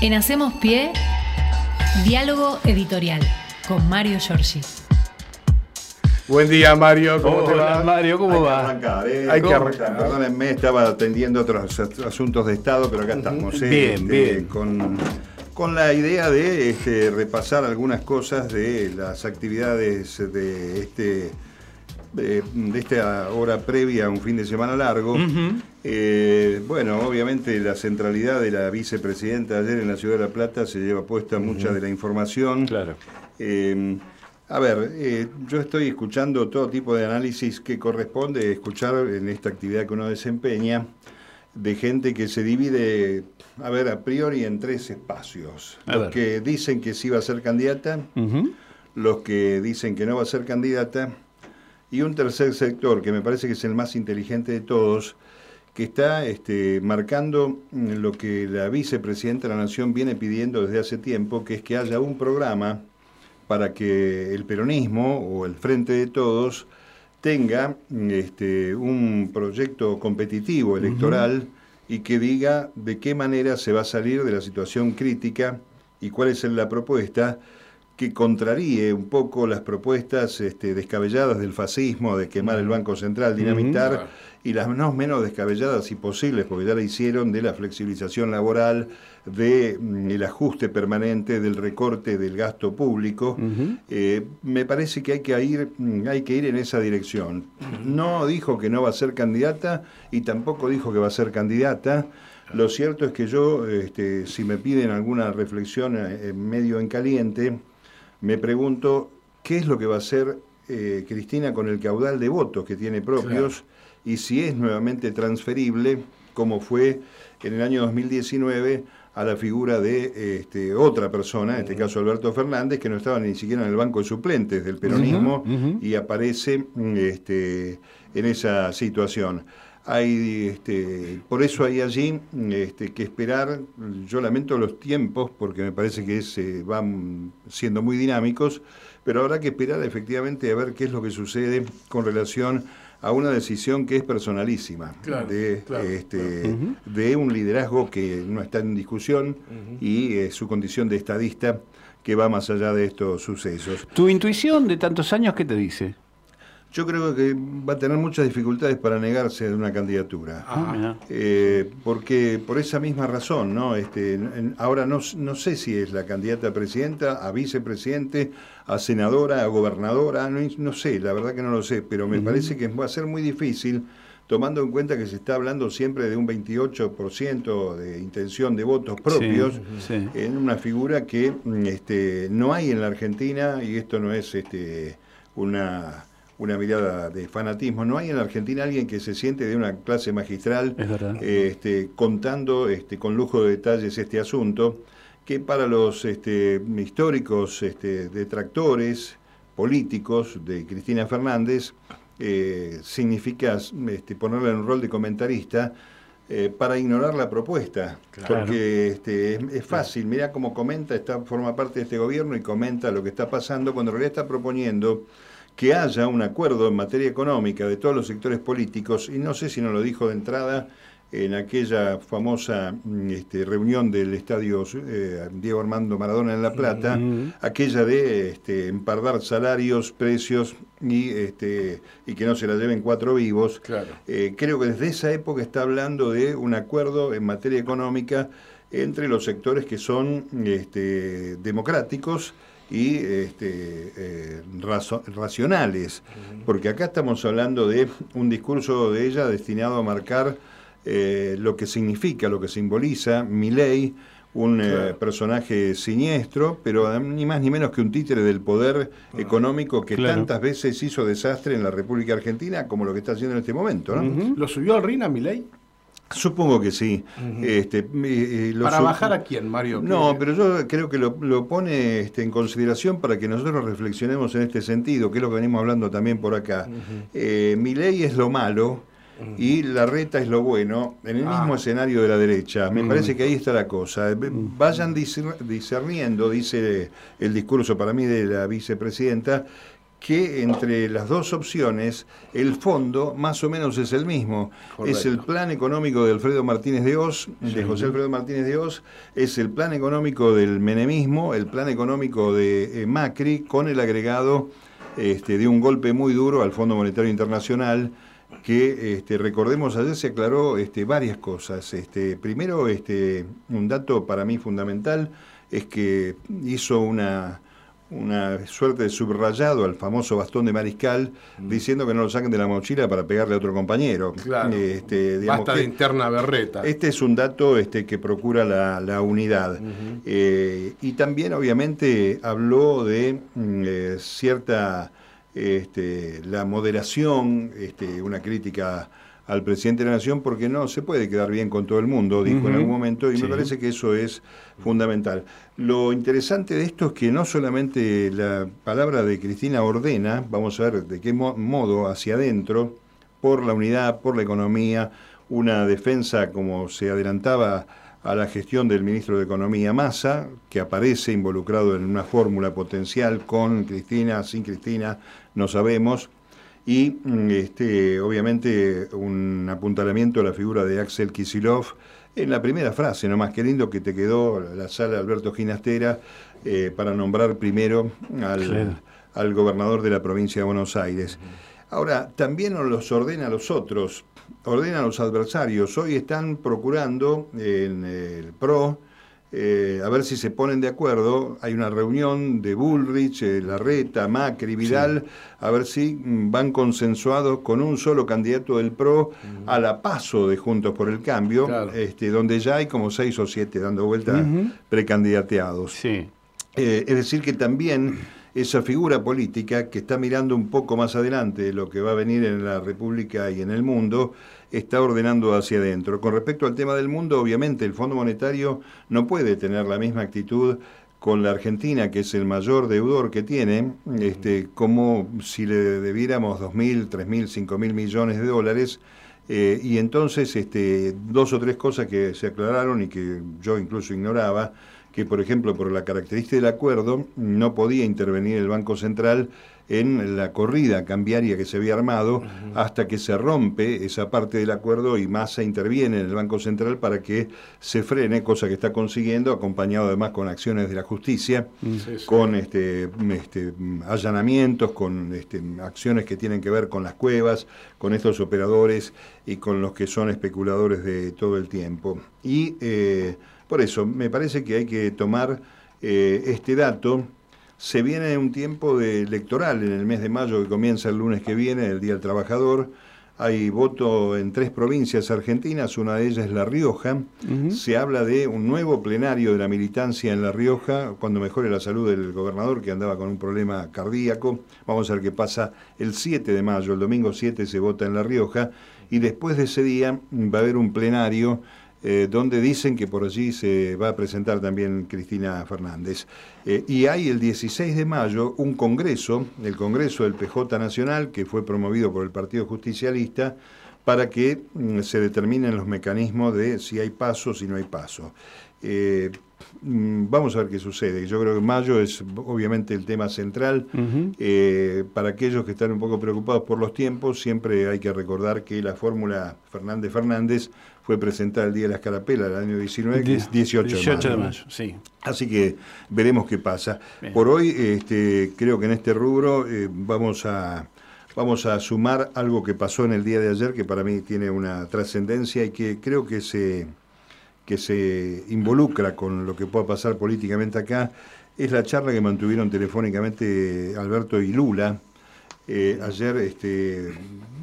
En Hacemos Pie, diálogo editorial con Mario Giorgi. Buen día, Mario. ¿Cómo te Hola, va? Mario, ¿cómo Hay que va? arrancar, ¿eh? Hay que ¿Cómo arrancar. Perdónenme, estaba atendiendo otros as- asuntos de Estado, pero acá estamos. ¿eh? Bien, bien. Con, con la idea de este, repasar algunas cosas de las actividades de este de, de esta hora previa a un fin de semana largo. Eh, bueno, obviamente la centralidad de la vicepresidenta ayer en la Ciudad de La Plata se lleva puesta mucha de la información. Claro. Eh, a ver, eh, yo estoy escuchando todo tipo de análisis que corresponde escuchar en esta actividad que uno desempeña de gente que se divide, a ver, a priori en tres espacios. A los ver. que dicen que sí va a ser candidata, los que dicen que no va a ser candidata, y un tercer sector que me parece que es el más inteligente de todos, que está este, marcando mm, lo que la vicepresidenta de la Nación viene pidiendo desde hace tiempo, que es que haya un programa para que el peronismo o el Frente de Todos tenga mm, este, un proyecto competitivo electoral y que diga de qué manera se va a salir de la situación crítica y cuál es la propuesta que contraríe un poco las propuestas este, descabelladas del fascismo, de quemar el Banco Central, dinamitar, y las no menos descabelladas y posibles, porque ya la hicieron, de la flexibilización laboral, de mm, el ajuste permanente, del recorte del gasto público. Eh, me parece que hay que ir, mm, hay que ir en esa dirección. No dijo que no va a ser candidata y tampoco dijo que va a ser candidata. Lo cierto es que yo, este, si me piden alguna reflexión eh, medio en caliente, me pregunto qué es lo que va a hacer eh, Cristina con el caudal de votos que tiene propios y si es nuevamente transferible, como fue en el año 2019, a la figura de este, otra persona, en este caso Alberto Fernández, que no estaba ni siquiera en el banco de suplentes del peronismo y aparece este, en esa situación. Hay, este, por eso hay allí este, que esperar, yo lamento los tiempos porque me parece que se van siendo muy dinámicos, pero habrá que esperar efectivamente a ver qué es lo que sucede con relación a una decisión que es personalísima, Claro, de, claro, este, de un liderazgo que no está en discusión y eh, su condición de estadista que va más allá de estos sucesos. ¿Tu intuición de tantos años qué te dice? Yo creo que va a tener muchas dificultades para negarse de una candidatura. Ah, mirá. Eh, porque por esa misma razón, ¿no? Este, en- ahora no, no sé si es la candidata a presidenta, a vicepresidente, a senadora, a gobernadora, no, no sé, la verdad que no lo sé, pero me parece que va a ser muy difícil, tomando en cuenta que se está hablando siempre de un 28% de intención de votos propios, sí. en una figura que mm, este, no hay en la Argentina, y esto no es este, una, una mirada de fanatismo, no hay en la Argentina alguien que se siente de una clase magistral Es eh, este, contando este, con lujo de detalles este asunto, que para los este, históricos este, detractores políticos de Cristina Fernández eh, significa ponerla en un rol de comentarista eh, para ignorar la propuesta, porque este, es, es fácil, mira cómo comenta, está, forma parte de este gobierno y comenta lo que está pasando, cuando en realidad está proponiendo que haya un acuerdo en materia económica de todos los sectores políticos, y no sé si nos lo dijo de entrada en aquella famosa mm, este, reunión del estadio eh, Diego Armando Maradona en La Plata, aquella de este, empardar salarios, precios y, este, y que no se la lleven cuatro vivos. Claro. Eh, creo que desde esa época está hablando de un acuerdo en materia económica entre los sectores que son democráticos y este, eh, racionales, porque acá estamos hablando de un discurso de ella destinado a marcar eh, lo que significa, lo que simboliza mi ley, un eh, personaje siniestro, pero ni más ni menos que un títere del poder económico que Claro. tantas veces hizo desastre en la República Argentina como lo que está haciendo en este momento. ¿no? ¿Lo subió al RIN a Milei? Supongo que sí. este, eh, eh, lo ¿Para su- bajar a quién, Mario? No, ¿Qué- pero yo creo que lo, lo pone este, en consideración para que nosotros reflexionemos en este sentido, que es lo que venimos hablando también por acá. Eh, mi ley es lo malo y la reta es lo bueno, en el mismo Ah. escenario de la derecha. Me parece que ahí está la cosa. V- Vayan discer- discerniendo, dice el discurso para mí de la vicepresidenta, que entre las dos opciones el fondo más o menos es el mismo. Es el plan económico de Alfredo Martínez de Oz, de José Alfredo Martínez de Oz, es el plan económico del menemismo, el plan económico de eh, Macri, con el agregado este, de un golpe muy duro al Fondo Monetario Internacional, que este, recordemos ayer se aclaró este, varias cosas. Este, primero, este, un dato para mí fundamental es que hizo una una suerte de subrayado al famoso bastón de mariscal, mm. diciendo que no lo saquen de la mochila para pegarle a otro compañero. Claro. Este, Basta de interna berreta. Este es un dato este, que procura la, unidad. Eh, y también, obviamente, habló de mm, eh, cierta este, la moderación, este, una crítica al presidente de la Nación porque no se puede quedar bien con todo el mundo, dijo en algún momento, y me parece que eso es fundamental. Lo interesante de esto es que no solamente la palabra de Cristina ordena, vamos a ver de qué modo hacia adentro, por la unidad, por la economía, una defensa como se adelantaba a la gestión del ministro de Economía Massa, que aparece involucrado en una fórmula potencial con Cristina, sin Cristina, no sabemos, y mm, este, obviamente un apuntalamiento a la figura de Axel Kisilov en la primera frase, nomás qué lindo que te quedó la sala Alberto Ginastera eh, para nombrar primero al, gobernador de la provincia de Buenos Aires. Ahora, también nos los ordena a los otros, ordena a los adversarios. Hoy están procurando en el PRO, eh, a ver si se ponen de acuerdo. Hay una reunión de Bullrich, eh, Larreta, Macri, Vidal, a ver si mm, van consensuados con un solo candidato del PRO a la paso de Juntos por el Cambio, este, donde ya hay como seis o siete dando vueltas precandidateados. Sí. Eh, es decir, que también esa figura política que está mirando un poco más adelante lo que va a venir en la República y en el mundo, está ordenando hacia adentro. Con respecto al tema del mundo, obviamente el Fondo Monetario no puede tener la misma actitud con la Argentina, que es el mayor deudor que tiene, este, como si le debiéramos 2.000, 3.000, 5.000 millones de dólares. Eh, y entonces, este, dos o tres cosas que se aclararon y que yo incluso ignoraba, que por ejemplo, por la característica del acuerdo, no podía intervenir el Banco Central en la corrida cambiaria que se había armado hasta que se rompe esa parte del acuerdo y Massa interviene en el Banco Central para que se frene, cosa que está consiguiendo, acompañado además con acciones de la justicia, mm. con este, este, allanamientos, con este, acciones que tienen que ver con las cuevas, con estos operadores y con los que son especuladores de todo el tiempo. Y eh, por eso me parece que hay que tomar eh, este dato se viene un tiempo de electoral en el mes de mayo que comienza el lunes que viene, el Día del Trabajador. Hay voto en tres provincias argentinas, una de ellas es La Rioja. Se habla de un nuevo plenario de la militancia en La Rioja, cuando mejore la salud del gobernador, que andaba con un problema cardíaco. Vamos a ver qué pasa el 7 de mayo, el domingo 7 se vota en La Rioja, y después de ese día va a haber un plenario eh, donde dicen que por allí se va a presentar también Cristina Fernández. Eh, y hay el 16 de mayo un congreso, el Congreso del PJ Nacional, que fue promovido por el Partido Justicialista, para que mm, se determinen los mecanismos de si hay paso, si no hay paso. Eh, vamos a ver qué sucede. Yo creo que mayo es obviamente el tema central. para aquellos que están un poco preocupados por los tiempos, siempre hay que recordar que la fórmula Fernández-Fernández fue presentada el Día de la Escarapela, el año 19, que es 18, de mayo. sí. Así que veremos qué pasa. Por hoy, este, creo que en este rubro eh, vamos a vamos a sumar algo que pasó en el día de ayer que para mí tiene una trascendencia y que creo que se que se involucra con lo que pueda pasar políticamente acá es la charla que mantuvieron telefónicamente Alberto y Lula eh, ayer este,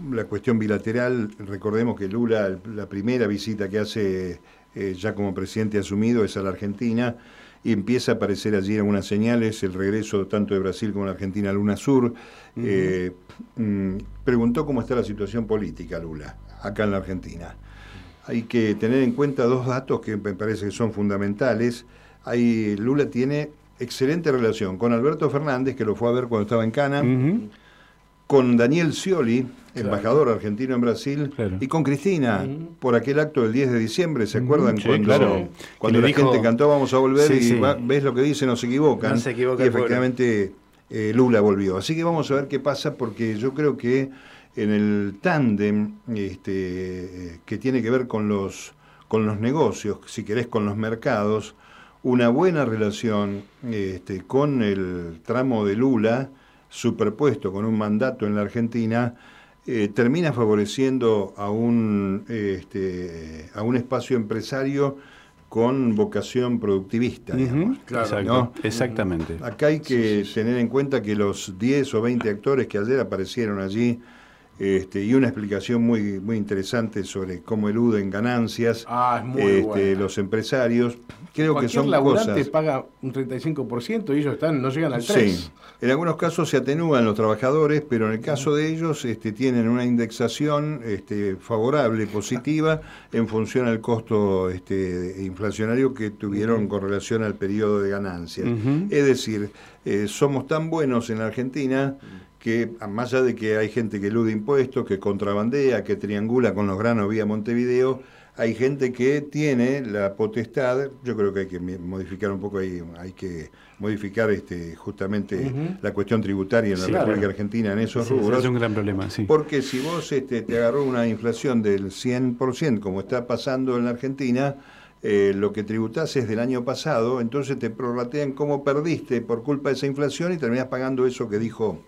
la cuestión bilateral, recordemos que Lula, la primera visita que hace eh, ya como presidente asumido es a la Argentina y empieza a aparecer allí algunas señales, el regreso tanto de Brasil como de Argentina a Luna Sur. Eh, mm, preguntó cómo está la situación política Lula, acá en la Argentina. Hay que tener en cuenta dos datos que me parece que son fundamentales. Hay, Lula tiene excelente relación con Alberto Fernández, que lo fue a ver cuando estaba en Cana con Daniel Scioli, embajador argentino en Brasil, y con Cristina, por aquel acto del 10 de diciembre, ¿se acuerdan? cuando cuando la gente cantó Vamos a volver y ves lo que dice, no se equivocan. No se y efectivamente eh, Lula volvió. Así que vamos a ver qué pasa porque yo creo que en el tándem este, que tiene que ver con los, con los negocios, si querés con los mercados, una buena relación este, con el tramo de Lula, superpuesto con un mandato en la Argentina, eh, termina favoreciendo a un, este, a un espacio empresario con vocación productivista. digamos. Exacto, Exactamente. Acá hay que tener en cuenta que los 10 o 20 actores que ayer aparecieron allí, este, y una explicación muy, muy interesante sobre cómo eluden ganancias Ah, este, los empresarios. Creo que son laburante cosas. paga un 35% y ellos están, no llegan al 3%. Sí, en algunos casos se atenúan los trabajadores, pero en el caso de ellos este, tienen una indexación este, favorable, positiva, en función al costo este, inflacionario que tuvieron con relación al periodo de ganancias. Es decir, eh, somos tan buenos en la Argentina que, a- más allá de que hay gente que elude impuestos, que contrabandea, que triangula con los granos vía Montevideo, hay gente que tiene la potestad, yo creo que hay que modificar un poco ahí, hay que modificar este, justamente la cuestión tributaria en la Sí, República claro. Argentina en esos Sí, rubros. es un gran problema, sí. Porque si vos este, te agarró una inflación del 100%, como está pasando en la Argentina, eh, lo que tributás es del año pasado, entonces te prorratean cómo perdiste por culpa de esa inflación y terminás pagando eso que dijo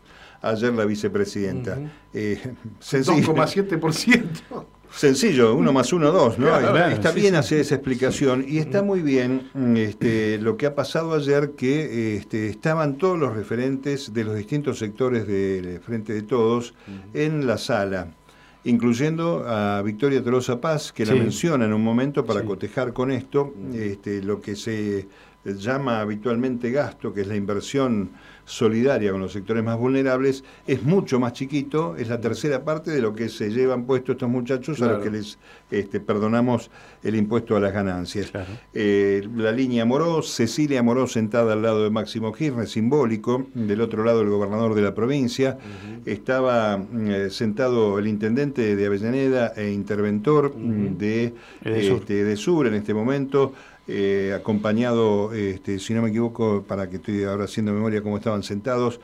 ayer la vicepresidenta. Eh, sencillo, 2,7%. sencillo, uno más uno, dos, ¿no? Claro, está está sí, bien sí. hacer esa explicación y está muy bien mm, este, lo que ha pasado ayer, que este, estaban todos los referentes de los distintos sectores del Frente de Todos en la sala, incluyendo a Victoria Tolosa Paz, que la menciona en un momento para cotejar con esto, este, lo que se llama habitualmente gasto, que es la inversión solidaria con los sectores más vulnerables, es mucho más chiquito, es la tercera parte de lo que se llevan puesto estos muchachos a los que les este, perdonamos el impuesto a las ganancias. Claro. Eh, la línea Moró, Cecilia Moró sentada al lado de Máximo Kirchner, simbólico, del otro lado el gobernador de la provincia, estaba mm, eh, sentado el intendente de Avellaneda e interventor de, De Sur. este, de Sur en este momento, eh, acompañado, este, si no me equivoco, para que estoy ahora haciendo memoria cómo estaban sentados,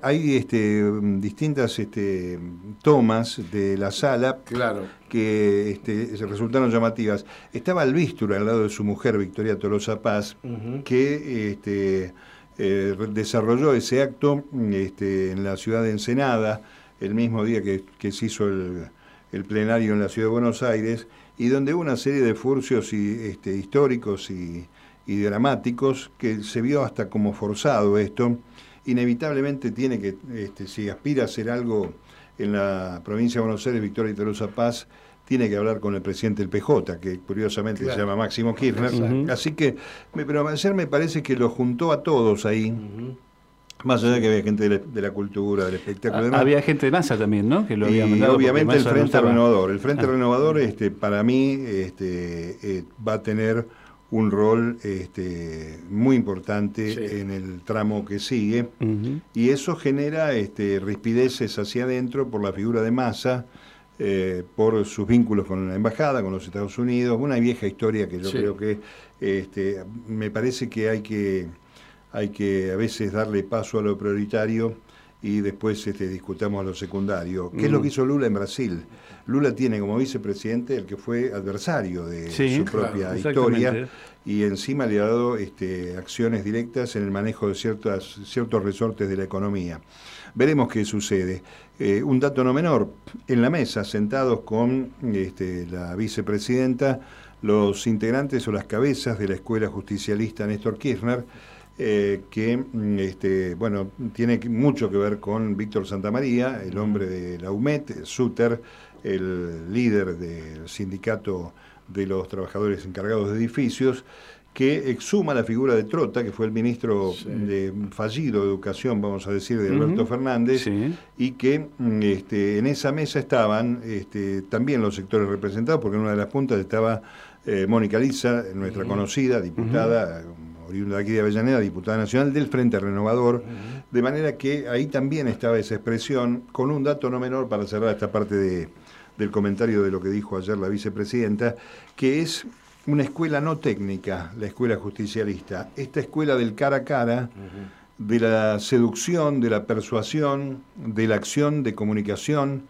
hay, este, distintas este, tomas de la sala Claro. que este, resultaron llamativas. Estaba Albístura al lado de su mujer, Victoria Tolosa Paz, que este, eh, desarrolló ese acto este, en la ciudad de Ensenada, el mismo día que, que se hizo el, el plenario en la ciudad de Buenos Aires, y donde hubo una serie de furcios y, este, históricos y, y dramáticos que se vio hasta como forzado esto. Inevitablemente tiene que, este, si aspira a hacer algo en la provincia de Buenos Aires, Victoria y Tolosa Paz, tiene que hablar con el presidente del PJ, que curiosamente Claro. se llama Máximo Kirchner. Así que, pero ayer me parece que lo juntó a todos ahí. Más allá de que había gente de la, de la cultura, del espectáculo. Ah, Había gente de NASA también, ¿no? Que lo había mandado obviamente el no Frente. Renovador. El Frente Ah. Renovador, este, para mí, este, eh, va a tener un rol este, muy importante Sí. en el tramo que sigue. Y eso genera este, rispideces hacia adentro por la figura de Massa, eh, por sus vínculos con la embajada, con los Estados Unidos, una vieja historia que yo Sí. creo que este, me parece que hay que hay que a veces darle paso a lo prioritario y después este, discutamos lo secundario. ¿Qué es lo Mm. que hizo Lula en Brasil? Lula tiene como vicepresidente el que fue adversario de Sí, su propia historia y encima le ha dado este, acciones directas en el manejo de ciertas, ciertos resortes de la economía. Veremos qué sucede. Eh, un dato no menor, en la mesa, sentados con este, la vicepresidenta, los integrantes o las cabezas de la Escuela Justicialista Néstor Kirchner, eh, que mm, este, bueno, tiene mucho que ver con Víctor Santamaría, el hombre de la UMET, Suter, el líder del sindicato de los trabajadores encargados de edificios, que exhuma la figura de Trota, que fue el ministro Sí. de fallido de educación, vamos a decir, de Alberto. Fernández, Sí. y que mm, este, en esa mesa estaban este, también los sectores representados, porque en una de las puntas estaba eh, Mónica Lisa, nuestra conocida diputada, oriunda de aquí de Avellaneda, diputada nacional del Frente Renovador, de manera que ahí también estaba esa expresión, con un dato no menor para cerrar esta parte de- del comentario de lo que dijo ayer la vicepresidenta, que es una escuela no técnica, la escuela justicialista. Esta escuela del cara a cara de la seducción, de la persuasión, de la acción de comunicación,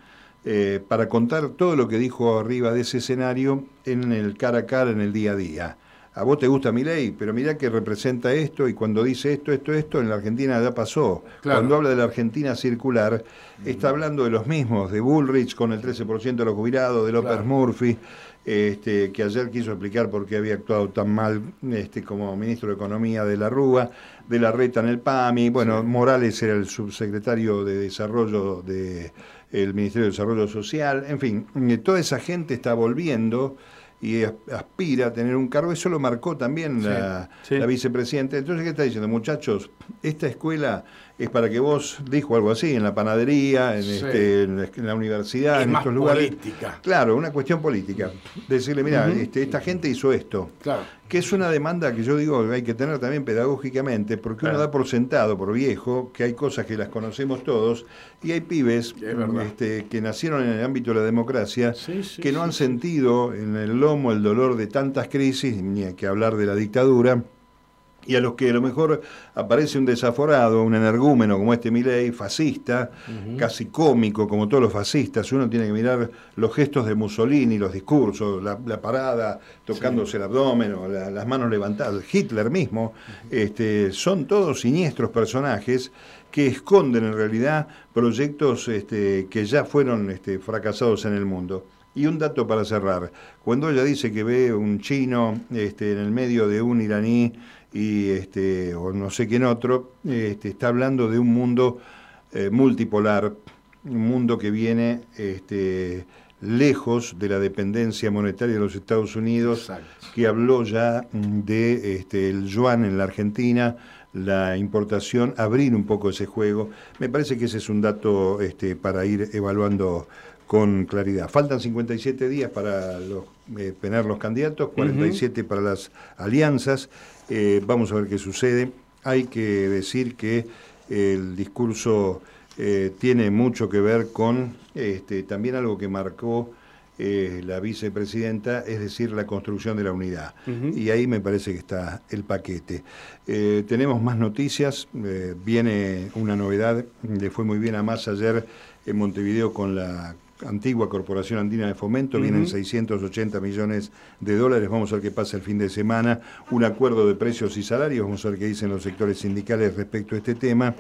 eh, para contar todo lo que dijo arriba de ese escenario en el cara a cara, en el día a día. A vos te gusta mi ley, pero mirá que representa esto y cuando dice esto, esto, esto, en la Argentina ya pasó. Cuando habla de la Argentina circular, está hablando de los mismos, de Bullrich con el 13% de los jubilados, de López Murphy, este, que ayer quiso explicar por qué había actuado tan mal este, como ministro de Economía de la Rúa, de la Reta en el PAMI. Bueno, Morales era el subsecretario de Desarrollo del Ministerio de Desarrollo Social. En fin, eh, toda esa gente está volviendo y aspira a tener un cargo. Eso lo marcó también la, la vicepresidenta. Entonces, ¿qué está diciendo? Muchachos, esta escuela es para que vos, dijo algo así, en la panadería, en, este, en, la, universidad, en estos lugares. política. Claro, una cuestión política. Decirle, mira, este, esta gente hizo esto. Claro. Que es una demanda que yo digo que hay que tener también pedagógicamente, porque uno da por sentado, por viejo, que hay cosas que las conocemos todos, y hay pibes este, que nacieron en el ámbito de la democracia, que no han sentido en el lomo el dolor de tantas crisis, ni hay que hablar de la dictadura y a los que a lo mejor aparece un desaforado, un energúmeno como este Milei, fascista, casi cómico como todos los fascistas, uno tiene que mirar los gestos de Mussolini, los discursos, la, parada tocándose el abdomen o las manos levantadas, Hitler mismo, este, son todos siniestros personajes que esconden en realidad proyectos este, que ya fueron este, fracasados en el mundo. Y un dato para cerrar, cuando ella dice que ve un chino este, en el medio de un iraní, y este, o no sé quién otro, este, está hablando de un mundo eh, multipolar, un mundo que viene este, lejos de la dependencia monetaria de los Estados Unidos, que habló ya de este, el yuan en la Argentina, la importación, abrir un poco ese juego. Me parece que ese es un dato este, para ir evaluando con claridad. Faltan 57 días para los, eh, tener los candidatos, 47 para las alianzas. Eh, vamos a ver qué sucede. Hay que decir que el discurso eh, tiene mucho que ver con este, también algo que marcó eh, la vicepresidenta, es decir, la construcción de la unidad. Y ahí me parece que está el paquete. tenemos más noticias, viene una novedad, le fue muy bien a más ayer en Montevideo con la antigua Corporación Andina de Fomento, vienen 680 millones de dólares, vamos a ver qué pasa el fin de semana, un acuerdo de precios y salarios, vamos a ver qué dicen los sectores sindicales respecto a este tema.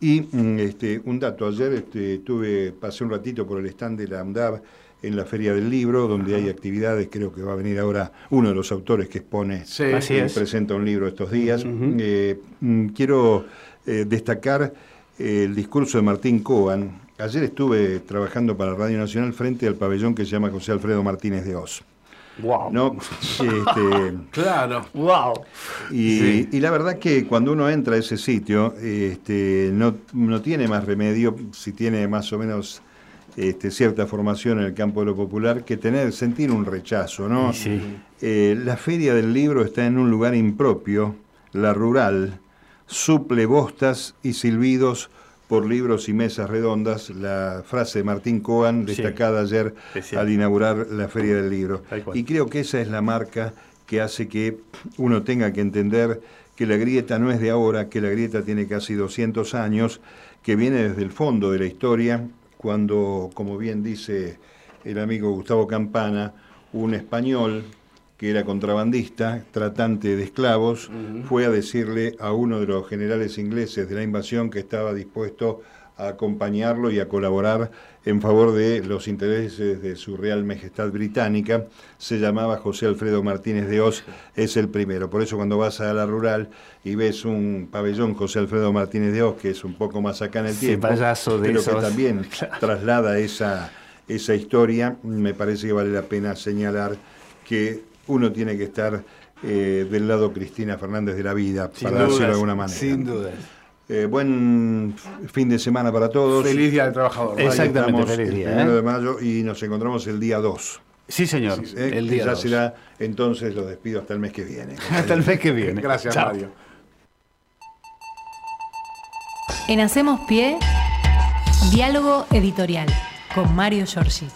Y mm, este, un dato, ayer este, tuve, pasé un ratito por el stand de la AMDAB en la Feria del Libro, donde hay actividades, creo que va a venir ahora uno de los autores que expone, y presenta un libro estos días. Eh, mm, quiero eh, destacar el discurso de Martín Coan, Ayer estuve trabajando para Radio Nacional frente al pabellón que se llama José Alfredo Martínez de Oz. Wow. ¿No? Este, claro. Wow. Y, la verdad que cuando uno entra a ese sitio, este, no, tiene más remedio, si tiene más o menos este, cierta formación en el campo de lo popular, que tener, sentir un rechazo, ¿no? Sí. Eh, la feria del libro está en un lugar impropio, la rural, suple bostas y silbidos por libros y mesas redondas, la frase de Martín Coan, destacada ayer al inaugurar la Feria del Libro. Y creo que esa es la marca que hace que uno tenga que entender que la grieta no es de ahora, que la grieta tiene casi 200 años, que viene desde el fondo de la historia, cuando, como bien dice el amigo Gustavo Campana, un español que era contrabandista, tratante de esclavos, fue a decirle a uno de los generales ingleses de la invasión que estaba dispuesto a acompañarlo y a colaborar en favor de los intereses de su Real Majestad Británica. Se llamaba José Alfredo Martínez de Oz, es el primero. Por eso cuando vas a la rural y ves un pabellón José Alfredo Martínez de Oz, que es un poco más acá en el tiempo, pero que también traslada esa, esa historia, me parece que vale la pena señalar que uno tiene que estar eh, del lado Cristina Fernández de la vida, para decirlo de alguna manera. Sin duda. Eh, buen fin de semana para todos. Feliz Día del Trabajador. Exactamente, feliz día. El 1 ¿eh? de mayo y nos encontramos el día 2. Sí, señor. el día ya será, entonces los despido hasta el mes que viene. hasta el mes que viene. Gracias, Mario. En Hacemos Pie, diálogo editorial con Mario Giorgi.